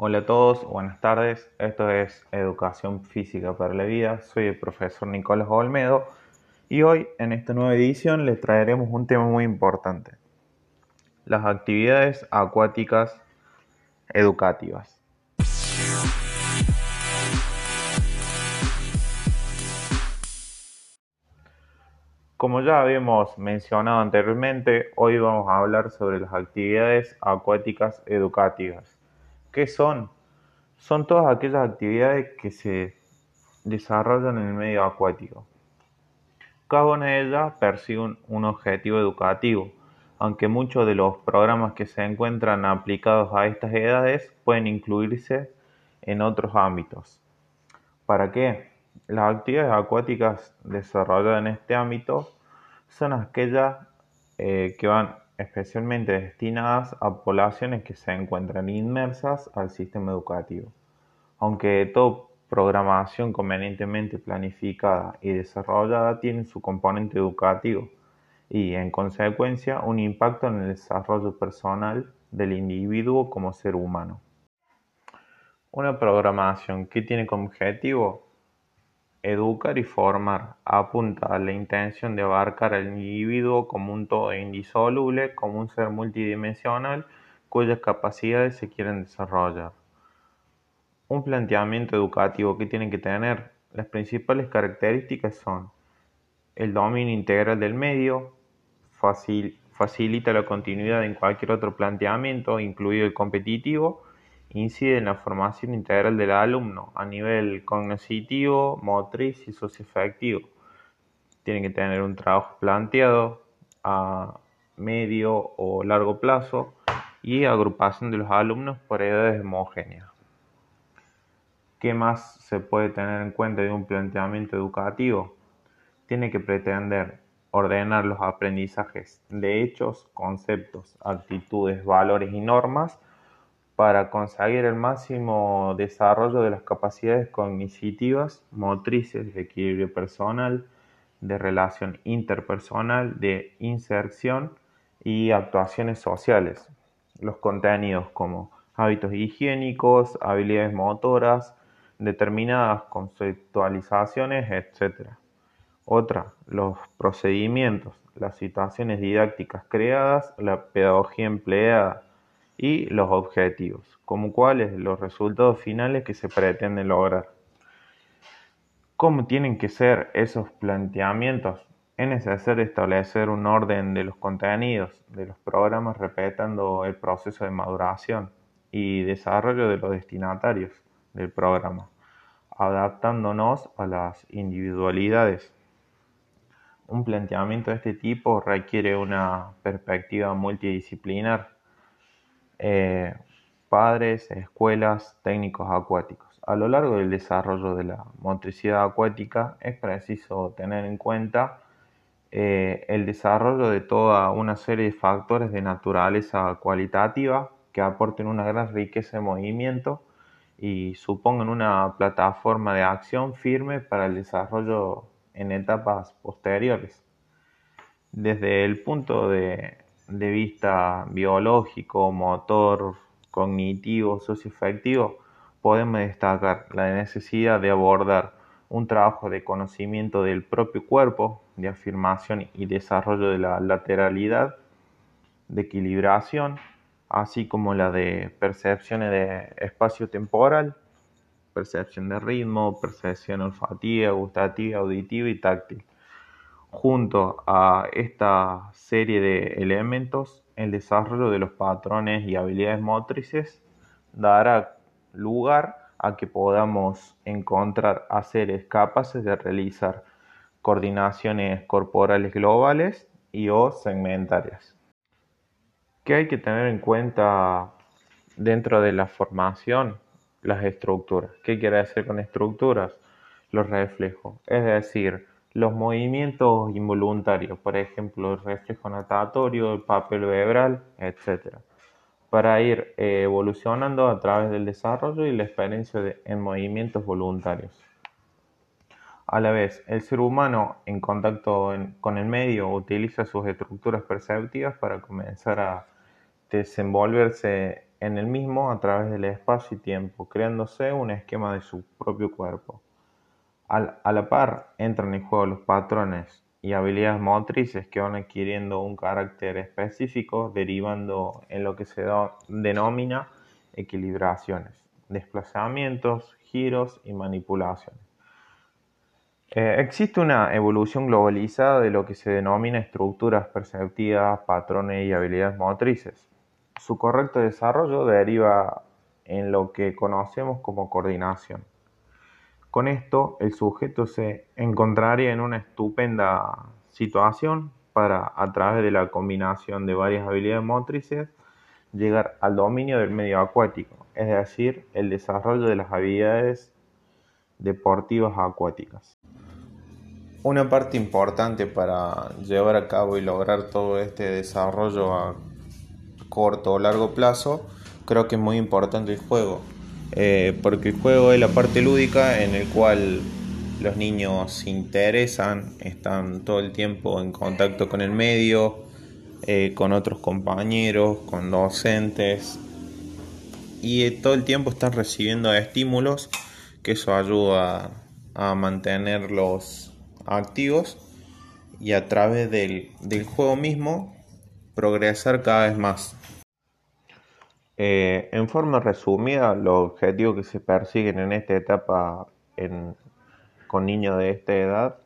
Hola a todos, buenas tardes. Esto es Educación Física para la Vida. Soy el profesor Nicolás Olmedo y hoy en esta nueva edición les traeremos un tema muy importante. Las actividades acuáticas educativas. Como ya habíamos mencionado anteriormente, hoy vamos a hablar sobre las actividades acuáticas educativas. ¿Qué son? Son todas aquellas actividades que se desarrollan en el medio acuático. Cada una de ellas persigue un, objetivo educativo, aunque muchos de los programas que se encuentran aplicados a estas edades pueden incluirse en otros ámbitos. ¿Para qué? Las actividades acuáticas desarrolladas en este ámbito son aquellas eh, que van especialmente destinadas a poblaciones que se encuentran inmersas al sistema educativo. Aunque toda programación convenientemente planificada y desarrollada tiene su componente educativo y, en consecuencia, un impacto en el desarrollo personal del individuo como ser humano. Una programación que tiene como objetivo Educar y formar apunta a la intención de abarcar al individuo como un todo indisoluble, como un ser multidimensional cuyas capacidades se quieren desarrollar. Un planteamiento educativo que tiene que tener las principales características son el dominio integral del medio, facilita la continuidad en cualquier otro planteamiento, incluido el competitivo, incide en la formación integral del alumno a nivel cognitivo, motriz y socioafectivo. Tiene que tener un trabajo planteado a medio o largo plazo y agrupación de los alumnos por edades homogéneas. ¿Qué más se puede tener en cuenta de un planteamiento educativo? Tiene que pretender ordenar los aprendizajes de hechos, conceptos, actitudes, valores y normas para conseguir el máximo desarrollo de las capacidades cognitivas, motrices, de equilibrio personal, de relación interpersonal, de inserción y actuaciones sociales. Los contenidos como hábitos higiénicos, habilidades motoras, determinadas conceptualizaciones, etc. Otra, los procedimientos, las situaciones didácticas creadas, la pedagogía empleada, y los objetivos, como cuáles los resultados finales que se pretenden lograr. ¿Cómo tienen que ser esos planteamientos? Es necesario establecer un orden de los contenidos de los programas respetando el proceso de maduración y desarrollo de los destinatarios del programa, adaptándonos a las individualidades. Un planteamiento de este tipo requiere una perspectiva multidisciplinar eh, padres, escuelas, técnicos acuáticos. A lo largo del desarrollo de la motricidad acuática es preciso tener en cuenta eh, el desarrollo de toda una serie de factores de naturaleza cualitativa que aporten una gran riqueza de movimiento y supongan una plataforma de acción firme para el desarrollo en etapas posteriores. Desde el punto de de vista biológico, motor, cognitivo, socioafectivo, podemos destacar la necesidad de abordar un trabajo de conocimiento del propio cuerpo, de afirmación y desarrollo de la lateralidad, de equilibración, así como la de percepciones de espacio temporal, percepción de ritmo, percepción olfativa, gustativa, auditiva y táctil. Junto a esta serie de elementos, el desarrollo de los patrones y habilidades motrices dará lugar a que podamos encontrar a seres capaces de realizar coordinaciones corporales globales y o segmentarias. ¿Qué hay que tener en cuenta dentro de la formación? Las estructuras. ¿Qué quiere decir con estructuras? Los reflejos. Es decir, los movimientos involuntarios, por ejemplo, el reflejo natatorio, el papel verbal, etc. Para ir eh, evolucionando a través del desarrollo y la experiencia en movimientos voluntarios. A la vez, el ser humano en contacto con el medio utiliza sus estructuras perceptivas para comenzar a desenvolverse en el mismo a través del espacio y tiempo, creándose un esquema de su propio cuerpo. A la par entran en juego los patrones y habilidades motrices que van adquiriendo un carácter específico, derivando en lo que se denomina equilibraciones, desplazamientos, giros y manipulaciones. Eh, existe una evolución globalizada de lo que se denomina estructuras perceptivas, patrones y habilidades motrices. Su correcto desarrollo deriva en lo que conocemos como coordinación. Con esto, el sujeto se encontraría en una estupenda situación para, a través de la combinación de varias habilidades motrices, llegar al dominio del medio acuático, es decir, el desarrollo de las habilidades deportivas acuáticas. Una parte importante para llevar a cabo y lograr todo este desarrollo a corto o largo plazo, creo que es muy importante el juego, eh, porque el juego es la parte lúdica en el cual los niños se interesan, están todo el tiempo en contacto con el medio, eh, con otros compañeros, con docentes y eh, todo el tiempo están recibiendo estímulos que eso ayuda a mantenerlos activos y a través del, juego mismo progresar cada vez más. Eh, en forma resumida, los objetivos que se persiguen en esta etapa con niños de esta edad,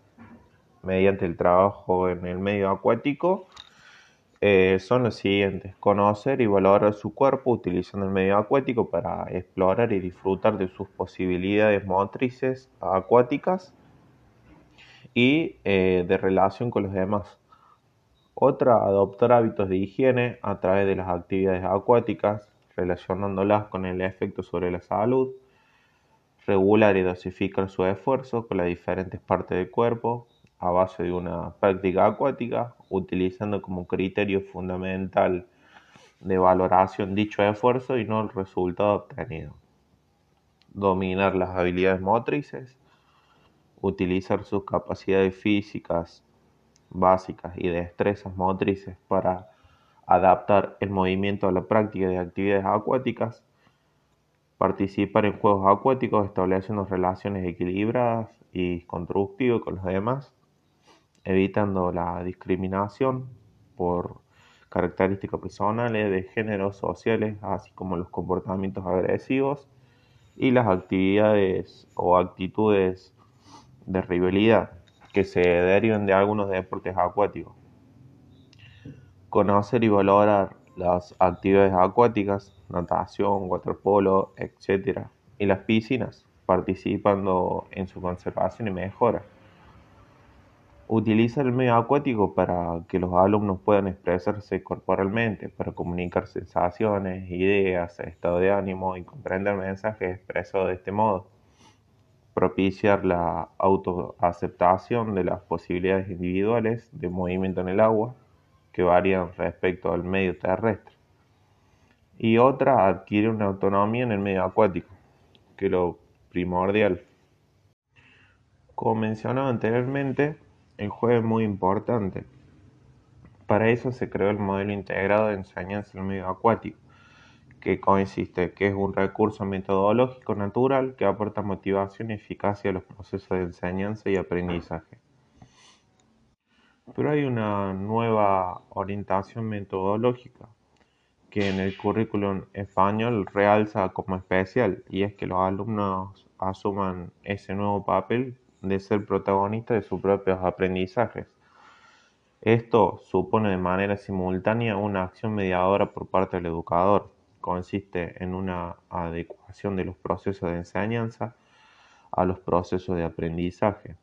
mediante el trabajo en el medio acuático, eh, son los siguientes. Conocer y valorar su cuerpo utilizando el medio acuático para explorar y disfrutar de sus posibilidades motrices acuáticas y eh, de relación con los demás. Otra, adoptar hábitos de higiene a través de las actividades acuáticas, relacionándolas con el efecto sobre la salud. Regular y dosificar su esfuerzo con las diferentes partes del cuerpo a base de una práctica acuática, utilizando como criterio fundamental de valoración dicho esfuerzo y no el resultado obtenido. Dominar las habilidades motrices, utilizar sus capacidades físicas básicas y destrezas motrices para adaptar el movimiento a la práctica de actividades acuáticas, participar en juegos acuáticos estableciendo relaciones equilibradas y constructivas con los demás, evitando la discriminación por características personales, de géneros sociales, así como los comportamientos agresivos y las actividades o actitudes de rivalidad que se deriven de algunos deportes acuáticos. Conocer y valorar las actividades acuáticas, natación, waterpolo, etc. y las piscinas, participando en su conservación y mejora. Utiliza el medio acuático para que los alumnos puedan expresarse corporalmente, para comunicar sensaciones, ideas, estado de ánimo y comprender mensajes expresados de este modo propiciar la autoaceptación de las posibilidades individuales de movimiento en el agua que varían respecto al medio terrestre. Y otra, adquiere una autonomía en el medio acuático, que es lo primordial. Como mencionaba anteriormente, el juego es muy importante. Para eso se creó el modelo integrado de enseñanza en el medio acuático, que consiste, que es un recurso metodológico natural que aporta motivación y eficacia a los procesos de enseñanza y aprendizaje. Pero hay una nueva orientación metodológica que en el currículum español realza como especial y es que los alumnos asuman ese nuevo papel de ser protagonistas de sus propios aprendizajes. Esto supone de manera simultánea una acción mediadora por parte del educador, consiste en una adecuación de los procesos de enseñanza a los procesos de aprendizaje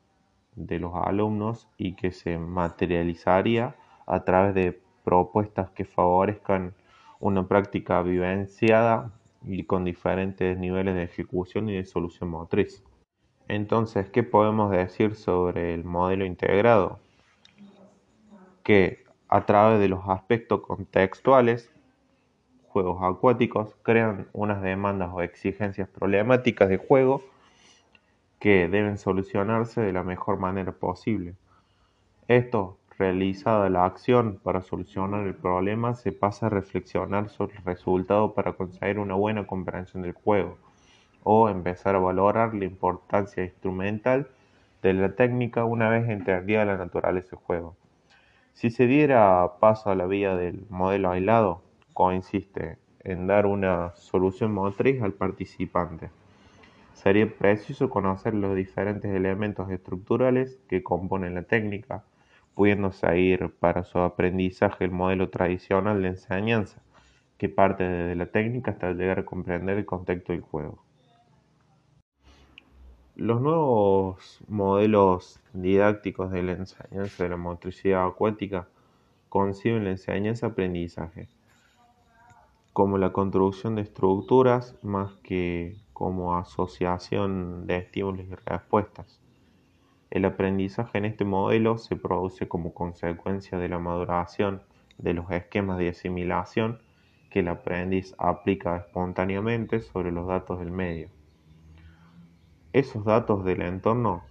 de los alumnos y que se materializaría a través de propuestas que favorezcan una práctica vivenciada y con diferentes niveles de ejecución y de solución motriz. Entonces, ¿qué podemos decir sobre el modelo integrado? Que a través de los aspectos contextuales juegos acuáticos crean unas demandas o exigencias problemáticas de juego que deben solucionarse de la mejor manera posible. Esto realizada la acción para solucionar el problema, se pasa a reflexionar sobre el resultado para conseguir una buena comprensión del juego, o empezar a valorar la importancia instrumental de la técnica una vez entendida la naturaleza del juego. Si se diera paso a la vía del modelo aislado, consiste en dar una solución motriz al participante. Sería preciso conocer los diferentes elementos estructurales que componen la técnica, pudiendo seguir para su aprendizaje el modelo tradicional de enseñanza, que parte desde la técnica hasta llegar a comprender el contexto del juego. Los nuevos modelos didácticos de la enseñanza de la motricidad acuática conciben la enseñanza-aprendizaje como la construcción de estructuras más que como asociación de estímulos y respuestas. El aprendizaje en este modelo se produce como consecuencia de la maduración de los esquemas de asimilación que el aprendiz aplica espontáneamente sobre los datos del medio. Esos datos del entorno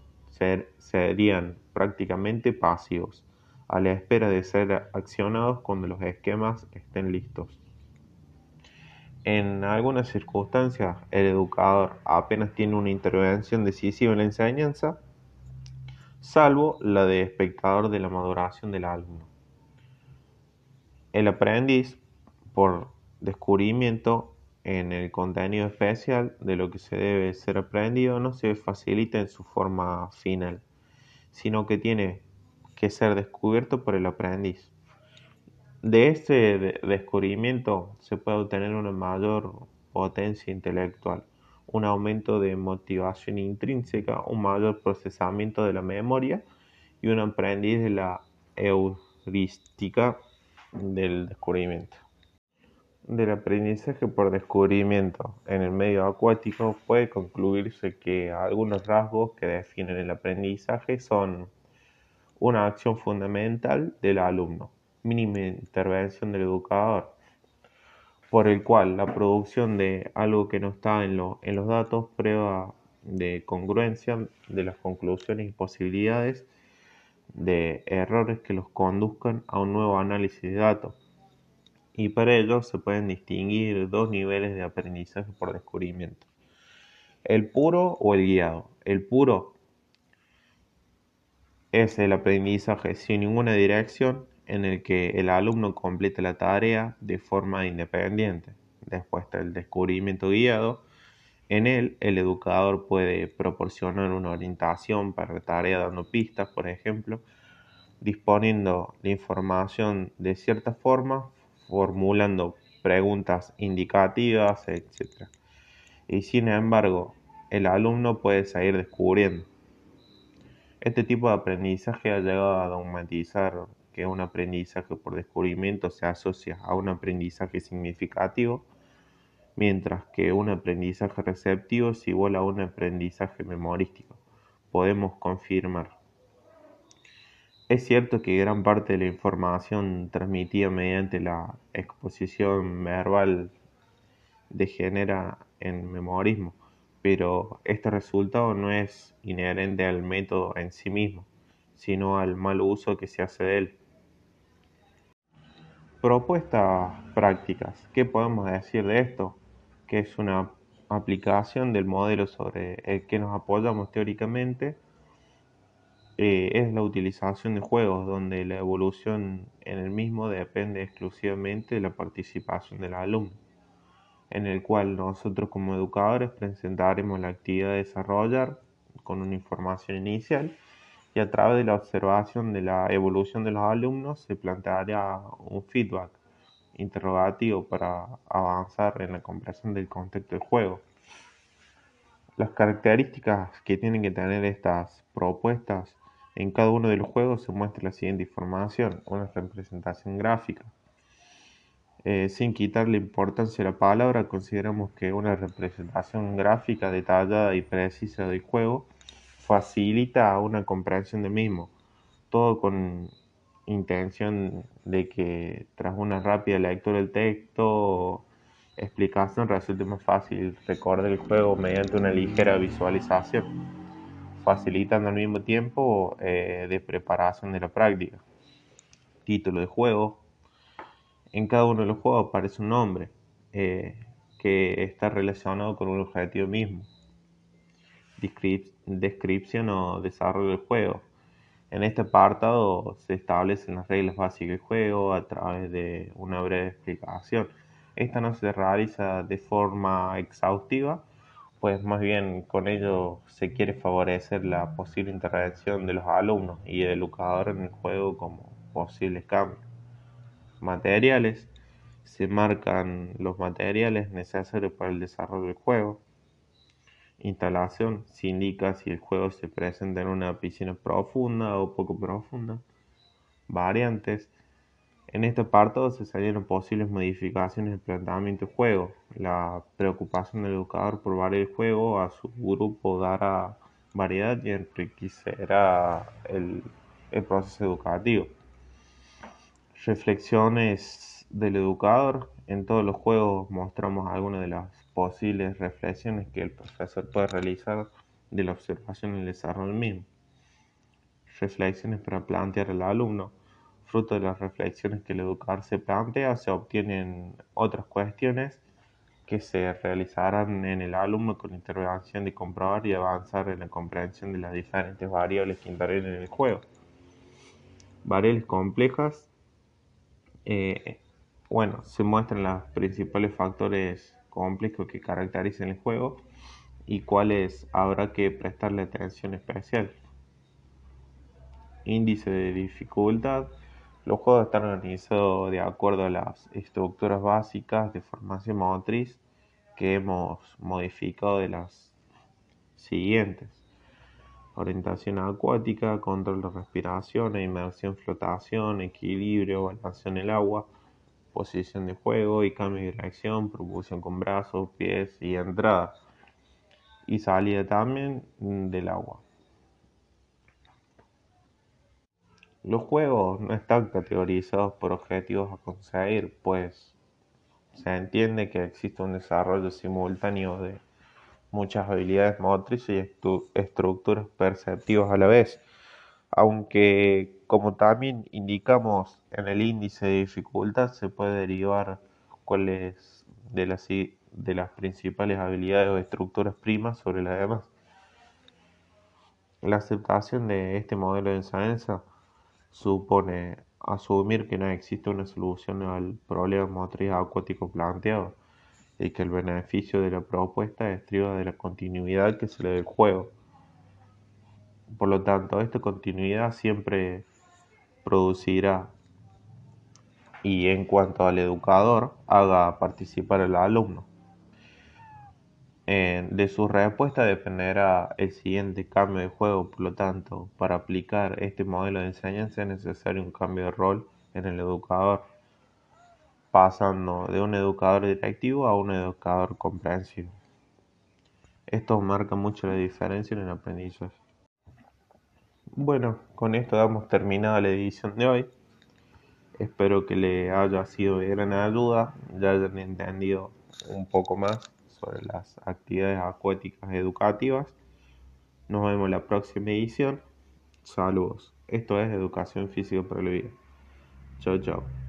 serían prácticamente pasivos, a la espera de ser accionados cuando los esquemas estén listos. En algunas circunstancias, el educador apenas tiene una intervención decisiva en la enseñanza, salvo la de espectador de la maduración del alumno. El aprendiz, por descubrimiento en el contenido especial de lo que se debe ser aprendido, no se facilita en su forma final, sino que tiene que ser descubierto por el aprendiz. De este descubrimiento se puede obtener una mayor potencia intelectual, un aumento de motivación intrínseca, un mayor procesamiento de la memoria y un aprendiz de la heurística del descubrimiento. Del aprendizaje por descubrimiento en el medio acuático puede concluirse que algunos rasgos que definen el aprendizaje son una acción fundamental del alumno, mínima intervención del educador, por el cual la producción de algo que no está en, los datos prueba de congruencia de las conclusiones y posibilidades de errores que los conduzcan a un nuevo análisis de datos. Y para ello se pueden distinguir dos niveles de aprendizaje por descubrimiento. El puro o el guiado. El puro es el aprendizaje sin ninguna dirección en el que el alumno complete la tarea de forma independiente. Después está el descubrimiento guiado. En él, el educador puede proporcionar una orientación para la tarea dando pistas, por ejemplo, disponiendo la información de cierta forma, formulando preguntas indicativas, etc. Y sin embargo, el alumno puede seguir descubriendo. Este tipo de aprendizaje ha llegado a dogmatizar que un aprendizaje por descubrimiento se asocia a un aprendizaje significativo, mientras que un aprendizaje receptivo es igual a un aprendizaje memorístico. Podemos confirmar. Es cierto que gran parte de la información transmitida mediante la exposición verbal degenera en memorismo, pero este resultado no es inherente al método en sí mismo, sino al mal uso que se hace de él. Propuestas prácticas. ¿Qué podemos decir de esto? Que es una aplicación del modelo sobre el que nos apoyamos teóricamente. Eh, es la utilización de juegos donde la evolución en el mismo depende exclusivamente de la participación del alumno, en el cual nosotros como educadores presentaremos la actividad de desarrollar con una información inicial y a través de la observación de la evolución de los alumnos se planteará un feedback interrogativo para avanzar en la comprensión del contexto del juego. Las características que tienen que tener estas propuestas en cada uno de los juegos se muestra la siguiente información, una representación gráfica. Eh, sin quitarle importancia a la palabra, consideramos que una representación gráfica detallada y precisa del juego facilita una comprensión del mismo, todo con intención de que tras una rápida lectura del texto explicación resulte más fácil recordar el juego mediante una ligera visualización, facilitando al mismo tiempo eh, de preparación de la práctica. título de juego. En cada uno de los juegos aparece un nombre eh, que está relacionado con un objetivo mismo. Descripción o desarrollo del juego. En este apartado se establecen las reglas básicas del juego a través de una breve explicación. Esta no se realiza de forma exhaustiva, pues más bien con ello se quiere favorecer la posible intervención de los alumnos y el educador en el juego como posibles cambios. Materiales. Se marcan los materiales necesarios para el desarrollo del juego. Instalación. Se indica si el juego se presenta en una piscina profunda o poco profunda. Variantes. En este apartado se salieron posibles modificaciones del planteamiento del juego. La preocupación del educador por variar el juego a su grupo dará variedad y enriquecerá el, el proceso educativo. Reflexiones del educador. En todos los juegos mostramos algunas de las posibles reflexiones que el profesor puede realizar de la observación y el desarrollo mismo. Reflexiones para plantear al alumno fruto de las reflexiones que el educador se plantea, se obtienen otras cuestiones que se realizarán en el alumno con intervención de comprobar y avanzar en la comprensión de las diferentes variables que intervienen en el juego. Variables complejas. Eh, bueno, se muestran los principales factores complejos que caracterizan el juego y cuáles habrá que prestarle atención especial. Índice de dificultad los juegos están organizados de acuerdo a las estructuras básicas de formación motriz que hemos modificado de las siguientes. Orientación acuática, control de respiración, inmersión, flotación, equilibrio, balance en el agua, posición de juego y cambio de dirección, propulsión con brazos, pies y entrada. Y salida también del agua. Los juegos no están categorizados por objetivos a conseguir, pues se entiende que existe un desarrollo simultáneo de muchas habilidades motrices y estructuras perceptivas a la vez, aunque como también indicamos en el índice de dificultad se puede derivar cuáles de las, de las principales habilidades o estructuras primas sobre las demás. La aceptación de este modelo de enseñanza supone asumir que no existe una solución al problema motriz acuático planteado y que el beneficio de la propuesta estriba de la continuidad que se le da al juego. Por lo tanto, esta continuidad siempre producirá y en cuanto al educador haga participar al alumno. Eh, de su respuesta dependerá el siguiente cambio de juego, por lo tanto, para aplicar este modelo de enseñanza es necesario un cambio de rol en el educador, pasando de un educador directivo a un educador comprensivo. Esto marca mucho la diferencia en el aprendizaje. Bueno, con esto damos terminada la edición de hoy. Espero que le haya sido de gran ayuda, ya hayan entendido un poco más sobre las actividades acuáticas educativas. Nos vemos la próxima edición. Saludos. Esto es Educación Física para la Vida. Chao, chao.